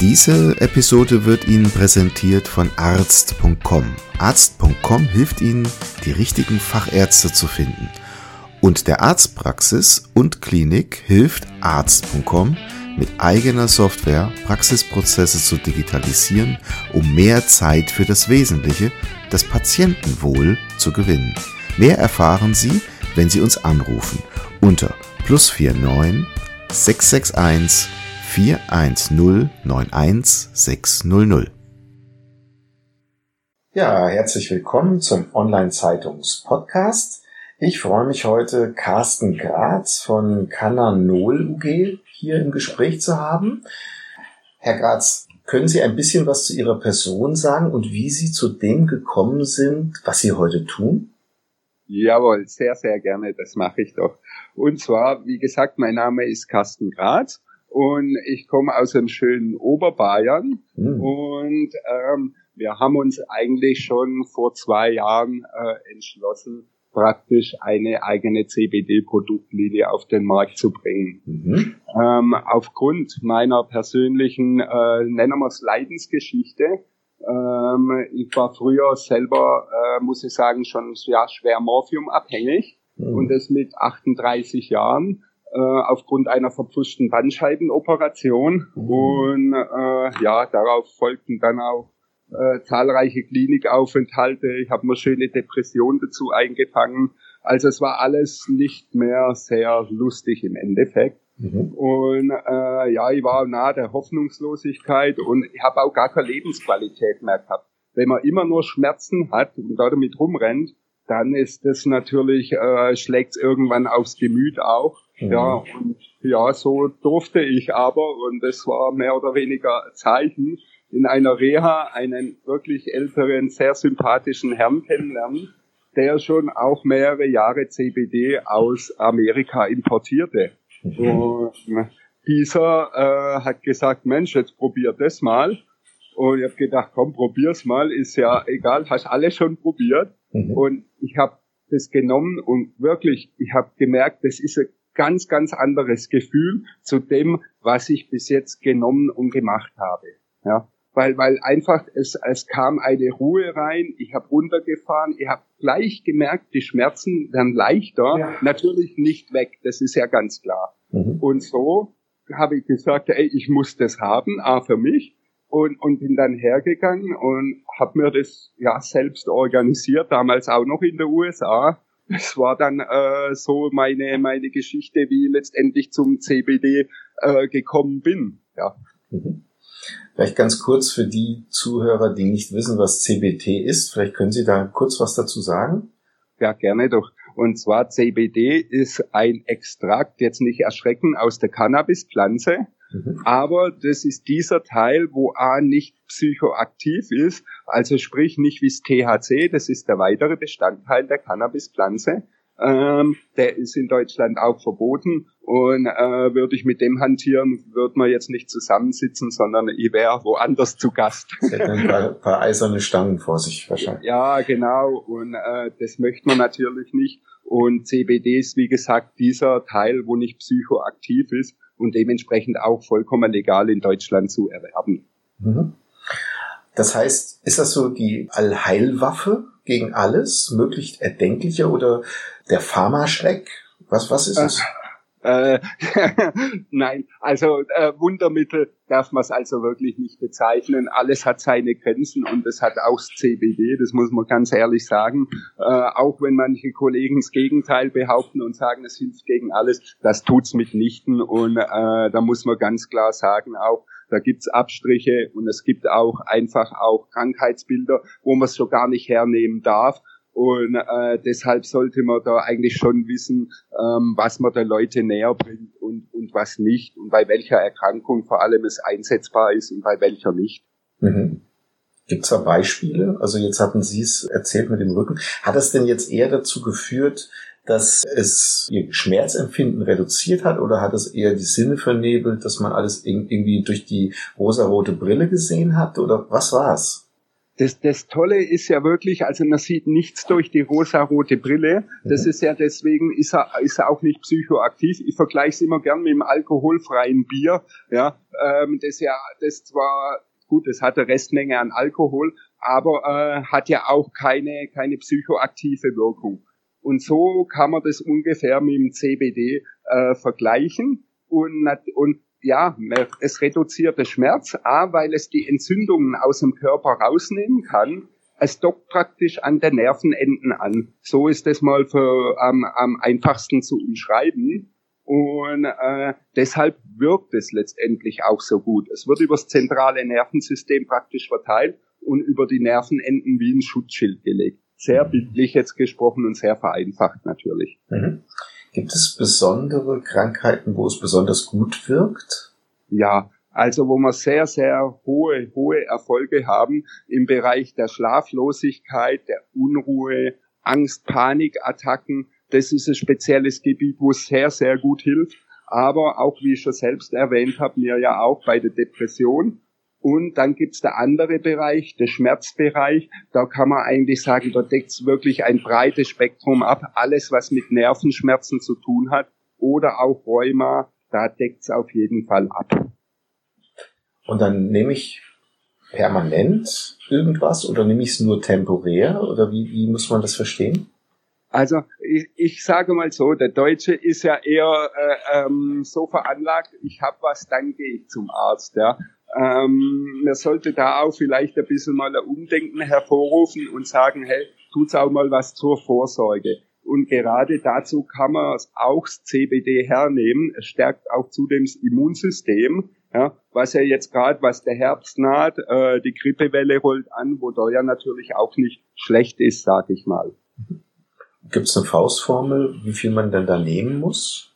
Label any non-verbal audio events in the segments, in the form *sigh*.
Diese Episode wird Ihnen präsentiert von arzt.com. Arzt.com hilft Ihnen, die richtigen Fachärzte zu finden. Und der Arztpraxis und Klinik hilft Arzt.com mit eigener Software Praxisprozesse zu digitalisieren, um mehr Zeit für das Wesentliche, das Patientenwohl, zu gewinnen. Mehr erfahren Sie, wenn Sie uns anrufen unter plus 49 661 410 91600. Ja, herzlich willkommen zum Online-Zeitungs-Podcast. Ich freue mich heute, Carsten Graz von Cananol UG hier im Gespräch zu haben. Herr Graz, können Sie ein bisschen was zu Ihrer Person sagen und wie Sie zu dem gekommen sind, was Sie heute tun? Jawohl, sehr, sehr gerne, das mache ich doch. Und zwar, wie gesagt, mein Name ist Carsten Graz und ich komme aus dem schönen Oberbayern mhm. und ähm, wir haben uns eigentlich schon vor zwei Jahren äh, entschlossen, praktisch eine eigene CBD-Produktlinie auf den Markt zu bringen. Mhm. Ähm, aufgrund meiner persönlichen, äh, nennen wir es Leidensgeschichte, ähm, ich war früher selber, äh, muss ich sagen, schon ja, schwer morphiumabhängig mhm. und das mit 38 Jahren äh, aufgrund einer verpfuschten Bandscheibenoperation. Mhm. Und äh, ja, darauf folgten dann auch äh, zahlreiche Klinikaufenthalte. Ich habe mir schöne Depressionen dazu eingefangen. Also es war alles nicht mehr sehr lustig im Endeffekt. Mhm. Und äh, ja, ich war nahe der Hoffnungslosigkeit und ich habe auch gar keine Lebensqualität mehr gehabt. Wenn man immer nur Schmerzen hat und damit rumrennt, dann ist das natürlich, äh, schlägt irgendwann aufs Gemüt auch. Mhm. Ja, und ja, so durfte ich aber, und das war mehr oder weniger Zeichen, in einer Reha einen wirklich älteren, sehr sympathischen Herrn kennenlernen, der schon auch mehrere Jahre CBD aus Amerika importierte. Mhm. Und dieser äh, hat gesagt, Mensch, jetzt probier das mal. Und ich habe gedacht, komm, probier's mal, ist ja egal, hast alles schon probiert. Mhm. Und ich habe das genommen und wirklich, ich habe gemerkt, das ist ein ganz, ganz anderes Gefühl zu dem, was ich bis jetzt genommen und gemacht habe. Ja, weil, weil einfach es, es kam eine Ruhe rein, ich habe runtergefahren, ich habe gleich gemerkt, die Schmerzen werden leichter, ja. natürlich nicht weg, das ist ja ganz klar. Mhm. Und so habe ich gesagt, ey, ich muss das haben, A für mich und, und bin dann hergegangen und habe mir das ja selbst organisiert, damals auch noch in den USA. Das war dann äh, so meine meine Geschichte, wie ich letztendlich zum CBD äh, gekommen bin. Ja. Mhm. Vielleicht ganz kurz für die Zuhörer, die nicht wissen, was CBT ist. Vielleicht können Sie da kurz was dazu sagen? Ja, gerne doch. Und zwar CBD ist ein Extrakt, jetzt nicht erschrecken, aus der Cannabispflanze. Mhm. Aber das ist dieser Teil, wo A nicht psychoaktiv ist, also sprich nicht wie das THC, das ist der weitere Bestandteil der Cannabispflanze, ähm, der ist in Deutschland auch verboten und äh, würde ich mit dem hantieren, würde man jetzt nicht zusammensitzen, sondern ich wäre woanders zu Gast. *laughs* ein paar, paar eiserne Stangen vor sich wahrscheinlich. Ja, genau. Und äh, das möchte man natürlich nicht. Und CBD ist, wie gesagt, dieser Teil, wo nicht psychoaktiv ist und dementsprechend auch vollkommen legal in Deutschland zu erwerben. Mhm. Das heißt, ist das so die Allheilwaffe gegen alles, möglichst erdenkliche oder der Pharmaschreck? Was, was ist es? Äh, *laughs* nein, also äh, Wundermittel darf man es also wirklich nicht bezeichnen. Alles hat seine Grenzen und es hat auch CBD, das muss man ganz ehrlich sagen. Äh, auch wenn manche Kollegen das Gegenteil behaupten und sagen, es hilft gegen alles, das tut's mitnichten. Und äh, da muss man ganz klar sagen, auch da gibt's Abstriche und es gibt auch einfach auch Krankheitsbilder, wo man es so gar nicht hernehmen darf. Und äh, deshalb sollte man da eigentlich schon wissen, ähm, was man der Leute näher bringt und, und was nicht und bei welcher Erkrankung vor allem es einsetzbar ist und bei welcher nicht. Mhm. Gibt es da Beispiele? Also jetzt hatten Sie es erzählt mit dem Rücken. Hat es denn jetzt eher dazu geführt, dass es ihr Schmerzempfinden reduziert hat oder hat es eher die Sinne vernebelt, dass man alles irgendwie durch die rosarote Brille gesehen hat oder was war's? Das, das Tolle ist ja wirklich, also man sieht nichts durch die rosarote Brille. Das mhm. ist ja deswegen, ist er, ist er auch nicht psychoaktiv. Ich vergleiche es immer gern mit dem alkoholfreien Bier. Ja, ähm, das ja, das zwar gut, es hat eine Restmenge an Alkohol, aber äh, hat ja auch keine, keine psychoaktive Wirkung. Und so kann man das ungefähr mit dem CBD äh, vergleichen. Und, und ja, es reduziert den Schmerz, A, weil es die Entzündungen aus dem Körper rausnehmen kann. Es dockt praktisch an den Nervenenden an. So ist es mal für, ähm, am einfachsten zu umschreiben. Und äh, deshalb wirkt es letztendlich auch so gut. Es wird über das zentrale Nervensystem praktisch verteilt und über die Nervenenden wie ein Schutzschild gelegt. Sehr bildlich jetzt gesprochen und sehr vereinfacht natürlich. Mhm. Gibt es besondere Krankheiten, wo es besonders gut wirkt? Ja, also wo wir sehr, sehr hohe, hohe Erfolge haben im Bereich der Schlaflosigkeit, der Unruhe, Angst, Panikattacken, das ist ein spezielles Gebiet, wo es sehr, sehr gut hilft. Aber auch, wie ich schon selbst erwähnt habe, mir ja auch bei der Depression. Und dann gibt's der andere Bereich, der Schmerzbereich. Da kann man eigentlich sagen, da deckt's wirklich ein breites Spektrum ab. Alles, was mit Nervenschmerzen zu tun hat oder auch Rheuma, da deckt's auf jeden Fall ab. Und dann nehme ich permanent irgendwas oder nehme ich es nur temporär oder wie, wie muss man das verstehen? Also ich, ich sage mal so, der Deutsche ist ja eher äh, ähm, so veranlagt, ich habe was, dann gehe ich zum Arzt. Ja. Ähm, man sollte da auch vielleicht ein bisschen mal ein Umdenken hervorrufen und sagen, hey, tut's auch mal was zur Vorsorge. Und gerade dazu kann man auch das CBD hernehmen. Es stärkt auch zudem das Immunsystem, ja, was ja jetzt gerade, was der Herbst naht, äh, die Grippewelle rollt an, wo da ja natürlich auch nicht schlecht ist, sag ich mal. Gibt es eine Faustformel, wie viel man denn da nehmen muss?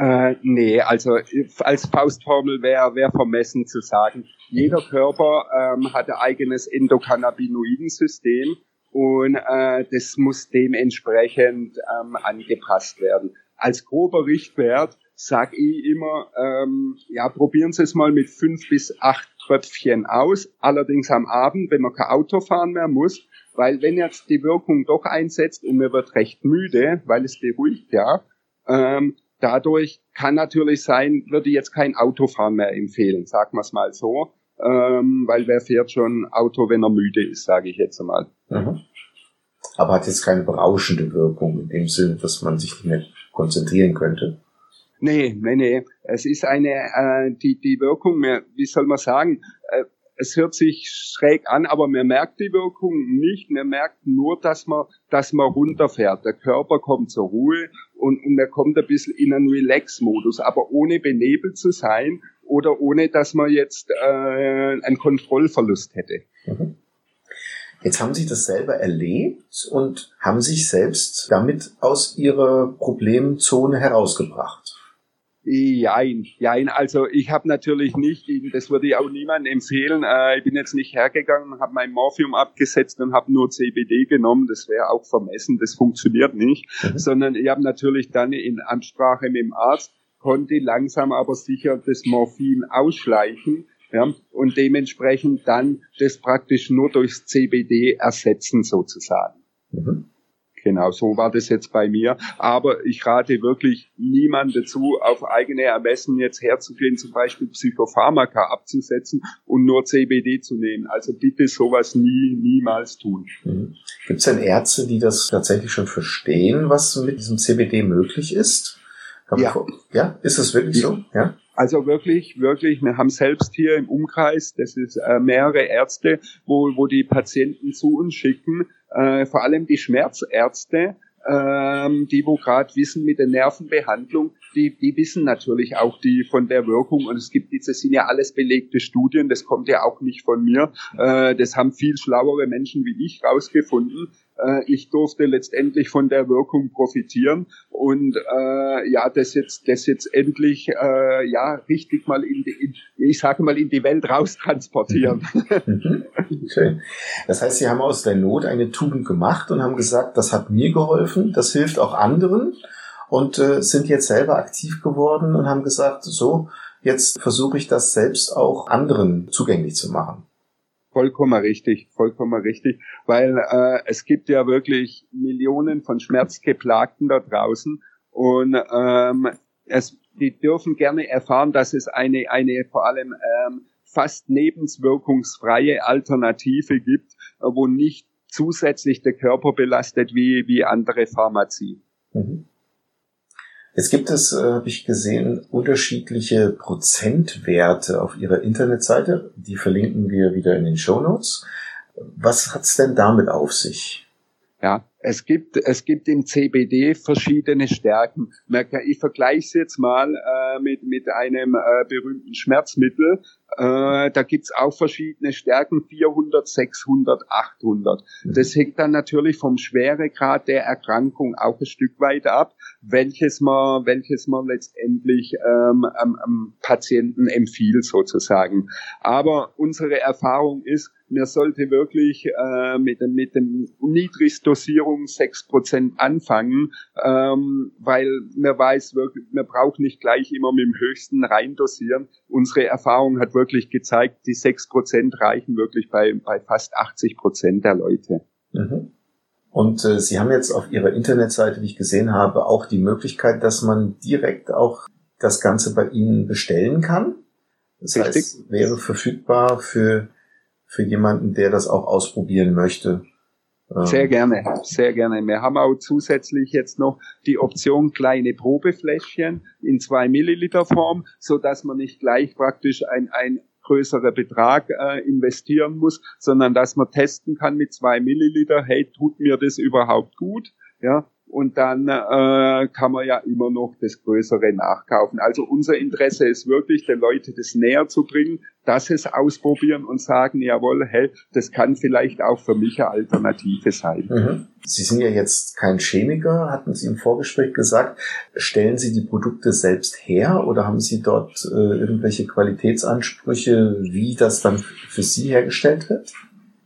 Äh, nee, also als Faustformel wäre wär vermessen zu sagen. Jeder Körper ähm, hat ein eigenes Endokannabinoidensystem und äh, das muss dementsprechend ähm, angepasst werden. Als grober Richtwert sag ich immer, ähm, ja, probieren Sie es mal mit fünf bis acht Tröpfchen aus, allerdings am Abend, wenn man kein Auto fahren mehr muss, weil wenn jetzt die Wirkung doch einsetzt und mir wird recht müde, weil es beruhigt ja, ähm, dadurch kann natürlich sein, würde ich jetzt kein Autofahren mehr empfehlen, sagen wir es mal so, ähm, weil wer fährt schon Auto, wenn er müde ist, sage ich jetzt einmal. Mhm. Aber hat jetzt keine berauschende Wirkung in dem Sinne, dass man sich nicht mehr konzentrieren könnte? Nee, nee, nee. Es ist eine, äh, die, die Wirkung, wie soll man sagen, äh, es hört sich schräg an, aber man merkt die Wirkung nicht. Man merkt nur, dass man, dass man runterfährt. Der Körper kommt zur Ruhe und, und man kommt ein bisschen in einen Relax-Modus, aber ohne benebelt zu sein oder ohne, dass man jetzt äh, einen Kontrollverlust hätte. Mhm. Jetzt haben Sie das selber erlebt und haben sich selbst damit aus Ihrer Problemzone herausgebracht. Jein, jein. Also ich habe natürlich nicht, das würde ich auch niemandem empfehlen, äh, ich bin jetzt nicht hergegangen, habe mein Morphium abgesetzt und habe nur CBD genommen, das wäre auch vermessen, das funktioniert nicht, mhm. sondern ich habe natürlich dann in Ansprache mit dem Arzt, konnte langsam aber sicher das Morphin ausschleichen ja, und dementsprechend dann das praktisch nur durchs CBD ersetzen sozusagen. Mhm. Genau, so war das jetzt bei mir. Aber ich rate wirklich niemand dazu, auf eigene Ermessen jetzt herzugehen, zum Beispiel Psychopharmaka abzusetzen und nur CBD zu nehmen. Also bitte sowas nie, niemals tun. Mhm. Gibt es denn Ärzte, die das tatsächlich schon verstehen, was mit diesem CBD möglich ist? Ja. ja, ist das wirklich so? Ja. Also wirklich, wirklich, wir haben selbst hier im Umkreis, das ist äh, mehrere Ärzte, wo, wo die Patienten zu uns schicken, äh, vor allem die Schmerzärzte, ähm, die wo gerade wissen mit der Nervenbehandlung, die, die wissen natürlich auch die von der Wirkung und es gibt diese sind ja alles belegte Studien, das kommt ja auch nicht von mir, äh, das haben viel schlauere Menschen wie ich rausgefunden. Äh, ich durfte letztendlich von der Wirkung profitieren und äh, ja, das jetzt, das jetzt endlich äh, ja richtig mal in, die, in ich sage mal in die Welt raustransportieren. *laughs* Mhm. Okay. Das heißt, Sie haben aus der Not eine Tugend gemacht und haben gesagt, das hat mir geholfen, das hilft auch anderen und äh, sind jetzt selber aktiv geworden und haben gesagt, so, jetzt versuche ich das selbst auch anderen zugänglich zu machen. Vollkommen richtig, vollkommen richtig, weil äh, es gibt ja wirklich Millionen von Schmerzgeplagten da draußen und ähm, es, die dürfen gerne erfahren, dass es eine, eine vor allem ähm, fast nebenwirkungsfreie Alternative gibt, äh, wo nicht zusätzlich der Körper belastet wie, wie andere Pharmazie. Mhm. Jetzt gibt es, äh, habe ich gesehen, unterschiedliche Prozentwerte auf Ihrer Internetseite. Die verlinken wir wieder in den Show Notes. Was hat's denn damit auf sich? Ja, es gibt, es gibt im CBD verschiedene Stärken. Ich vergleiche es jetzt mal äh, mit, mit einem äh, berühmten Schmerzmittel. Äh, da gibt's auch verschiedene Stärken, 400, 600, 800. Das hängt dann natürlich vom Schweregrad der Erkrankung auch ein Stück weit ab, welches man, welches man letztendlich ähm, am, am Patienten empfiehlt sozusagen. Aber unsere Erfahrung ist, man sollte wirklich äh, mit, mit dem Niedrigdosierung 6% anfangen, ähm, weil man weiß wirklich, man braucht nicht gleich immer mit dem höchsten reindosieren. Unsere Erfahrung hat wirklich gezeigt, die 6% reichen wirklich bei, bei fast 80% der Leute. Mhm. Und äh, Sie haben jetzt auf Ihrer Internetseite, wie ich gesehen habe, auch die Möglichkeit, dass man direkt auch das Ganze bei Ihnen bestellen kann. Das Richtig. heißt, wäre verfügbar für für jemanden, der das auch ausprobieren möchte. Sehr ähm, gerne, sehr gerne. Wir haben auch zusätzlich jetzt noch die Option kleine Probefläschchen in zwei Milliliter Form, so dass man nicht gleich praktisch ein, ein größerer Betrag äh, investieren muss, sondern dass man testen kann mit zwei Milliliter, hey, tut mir das überhaupt gut? Ja, und dann äh, kann man ja immer noch das Größere nachkaufen. Also unser Interesse ist wirklich, den Leuten das näher zu bringen, dass sie es ausprobieren und sagen, jawohl, hey, das kann vielleicht auch für mich eine Alternative sein. Mhm. Sie sind ja jetzt kein Chemiker, hatten Sie im Vorgespräch gesagt. Stellen Sie die Produkte selbst her oder haben Sie dort äh, irgendwelche Qualitätsansprüche, wie das dann für Sie hergestellt wird?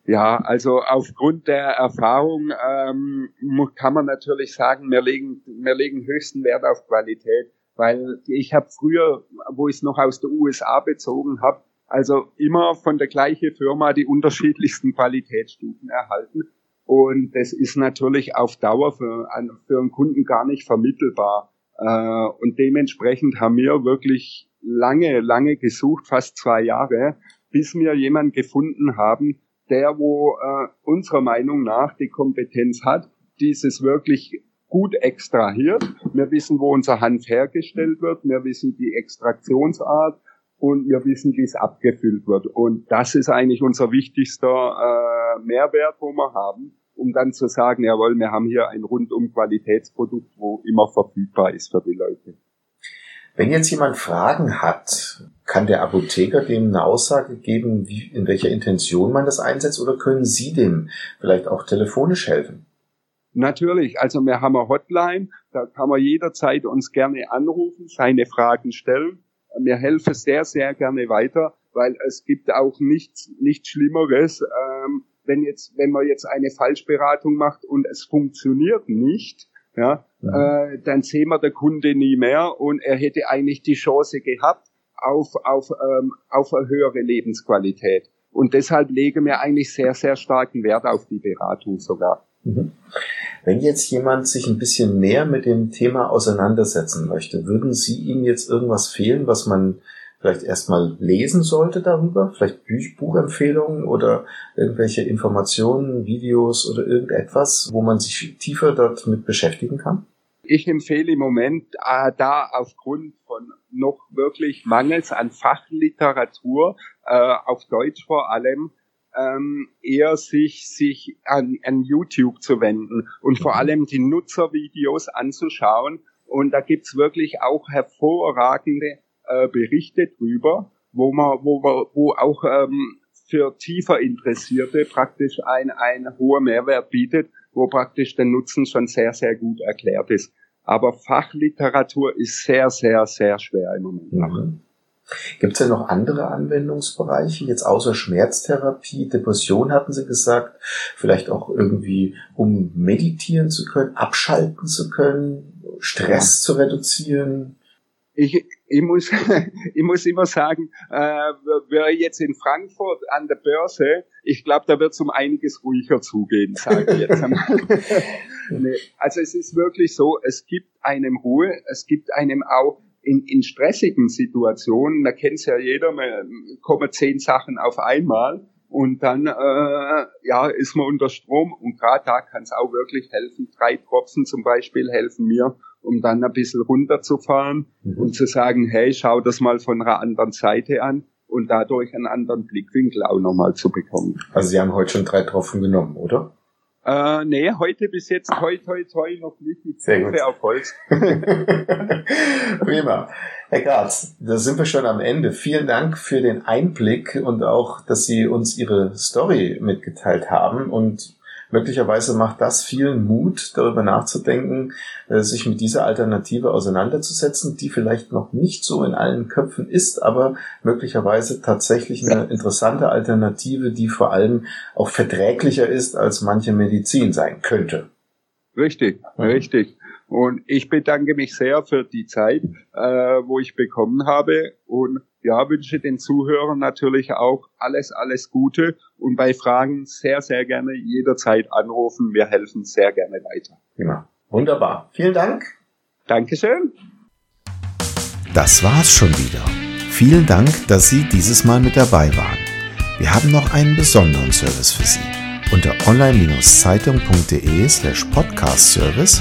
Ja, also aufgrund der Erfahrung ähm, kann man natürlich sagen, wir legen, wir legen höchsten Wert auf Qualität, weil ich habe früher, wo ich es noch aus der USA bezogen habe, also immer von der gleichen Firma die unterschiedlichsten Qualitätsstufen erhalten. Und das ist natürlich auf Dauer für, für einen Kunden gar nicht vermittelbar. Äh, und dementsprechend haben wir wirklich lange, lange gesucht, fast zwei Jahre, bis wir jemanden gefunden haben, der, wo äh, unserer Meinung nach die Kompetenz hat, dieses wirklich gut extrahiert. Wir wissen, wo unser Hanf hergestellt wird. Wir wissen die Extraktionsart und wir wissen, wie es abgefüllt wird. Und das ist eigentlich unser wichtigster äh, Mehrwert, wo wir haben, um dann zu sagen, jawohl, wir haben hier ein rundum Qualitätsprodukt, wo immer verfügbar ist für die Leute. Wenn jetzt jemand Fragen hat, kann der Apotheker dem eine Aussage geben, wie, in welcher Intention man das einsetzt, oder können Sie dem vielleicht auch telefonisch helfen? Natürlich, also wir haben eine Hotline, da kann man jederzeit uns gerne anrufen, seine Fragen stellen. Wir helfen sehr, sehr gerne weiter, weil es gibt auch nichts, nichts Schlimmeres, ähm, wenn jetzt, wenn man jetzt eine Falschberatung macht und es funktioniert nicht, ja, ja. Äh, dann sehen wir der Kunde nie mehr und er hätte eigentlich die Chance gehabt auf, auf, ähm, auf eine höhere Lebensqualität. Und deshalb legen wir eigentlich sehr, sehr starken Wert auf die Beratung sogar. Mhm. Wenn jetzt jemand sich ein bisschen mehr mit dem Thema auseinandersetzen möchte, würden Sie ihm jetzt irgendwas fehlen, was man vielleicht erstmal lesen sollte darüber? Vielleicht Buchempfehlungen oder irgendwelche Informationen, Videos oder irgendetwas, wo man sich tiefer dort mit beschäftigen kann? Ich empfehle im Moment äh, da aufgrund von noch wirklich Mangels an Fachliteratur, äh, auf Deutsch vor allem, ähm, eher sich, sich an, an YouTube zu wenden und vor allem die Nutzervideos anzuschauen. Und da gibt's wirklich auch hervorragende äh, Berichte drüber, wo man, wo man, wo auch ähm, für tiefer Interessierte praktisch ein, ein hoher Mehrwert bietet, wo praktisch der Nutzen schon sehr, sehr gut erklärt ist. Aber Fachliteratur ist sehr, sehr, sehr schwer im Moment. Mhm. Gibt es denn noch andere Anwendungsbereiche, jetzt außer Schmerztherapie, Depression hatten Sie gesagt, vielleicht auch irgendwie, um meditieren zu können, abschalten zu können, Stress zu reduzieren? Ich, ich, muss, *laughs* ich muss immer sagen, äh, wir jetzt in Frankfurt an der Börse, ich glaube, da wird es um einiges ruhiger zugehen, sage ich jetzt einmal. *laughs* nee, also es ist wirklich so, es gibt einem Ruhe, es gibt einem auch in, in stressigen Situationen, da kennt es ja jeder, man kommen zehn Sachen auf einmal und dann äh, ja ist man unter Strom und gerade da kann es auch wirklich helfen. Drei Tropfen zum Beispiel helfen mir, um dann ein bisschen runterzufahren mhm. und zu sagen, hey, schau das mal von einer anderen Seite an und dadurch einen anderen Blickwinkel auch nochmal zu bekommen. Also Sie haben heute schon drei Tropfen genommen, oder? Äh, nee, heute bis jetzt toi toi toi noch nicht. Ich Sehr gut. auf Holz. *laughs* Prima. Herr Graz, da sind wir schon am Ende. Vielen Dank für den Einblick und auch, dass Sie uns Ihre Story mitgeteilt haben und Möglicherweise macht das vielen Mut, darüber nachzudenken, äh, sich mit dieser Alternative auseinanderzusetzen, die vielleicht noch nicht so in allen Köpfen ist, aber möglicherweise tatsächlich eine interessante Alternative, die vor allem auch verträglicher ist, als manche Medizin sein könnte. Richtig, richtig. Und ich bedanke mich sehr für die Zeit, äh, wo ich bekommen habe und ja, wünsche den Zuhörern natürlich auch alles, alles Gute und bei Fragen sehr, sehr gerne jederzeit anrufen. Wir helfen sehr gerne weiter. Ja, wunderbar. Vielen Dank. Dankeschön. Das war's schon wieder. Vielen Dank, dass Sie dieses Mal mit dabei waren. Wir haben noch einen besonderen Service für Sie. Unter online-zeitung.de slash podcast service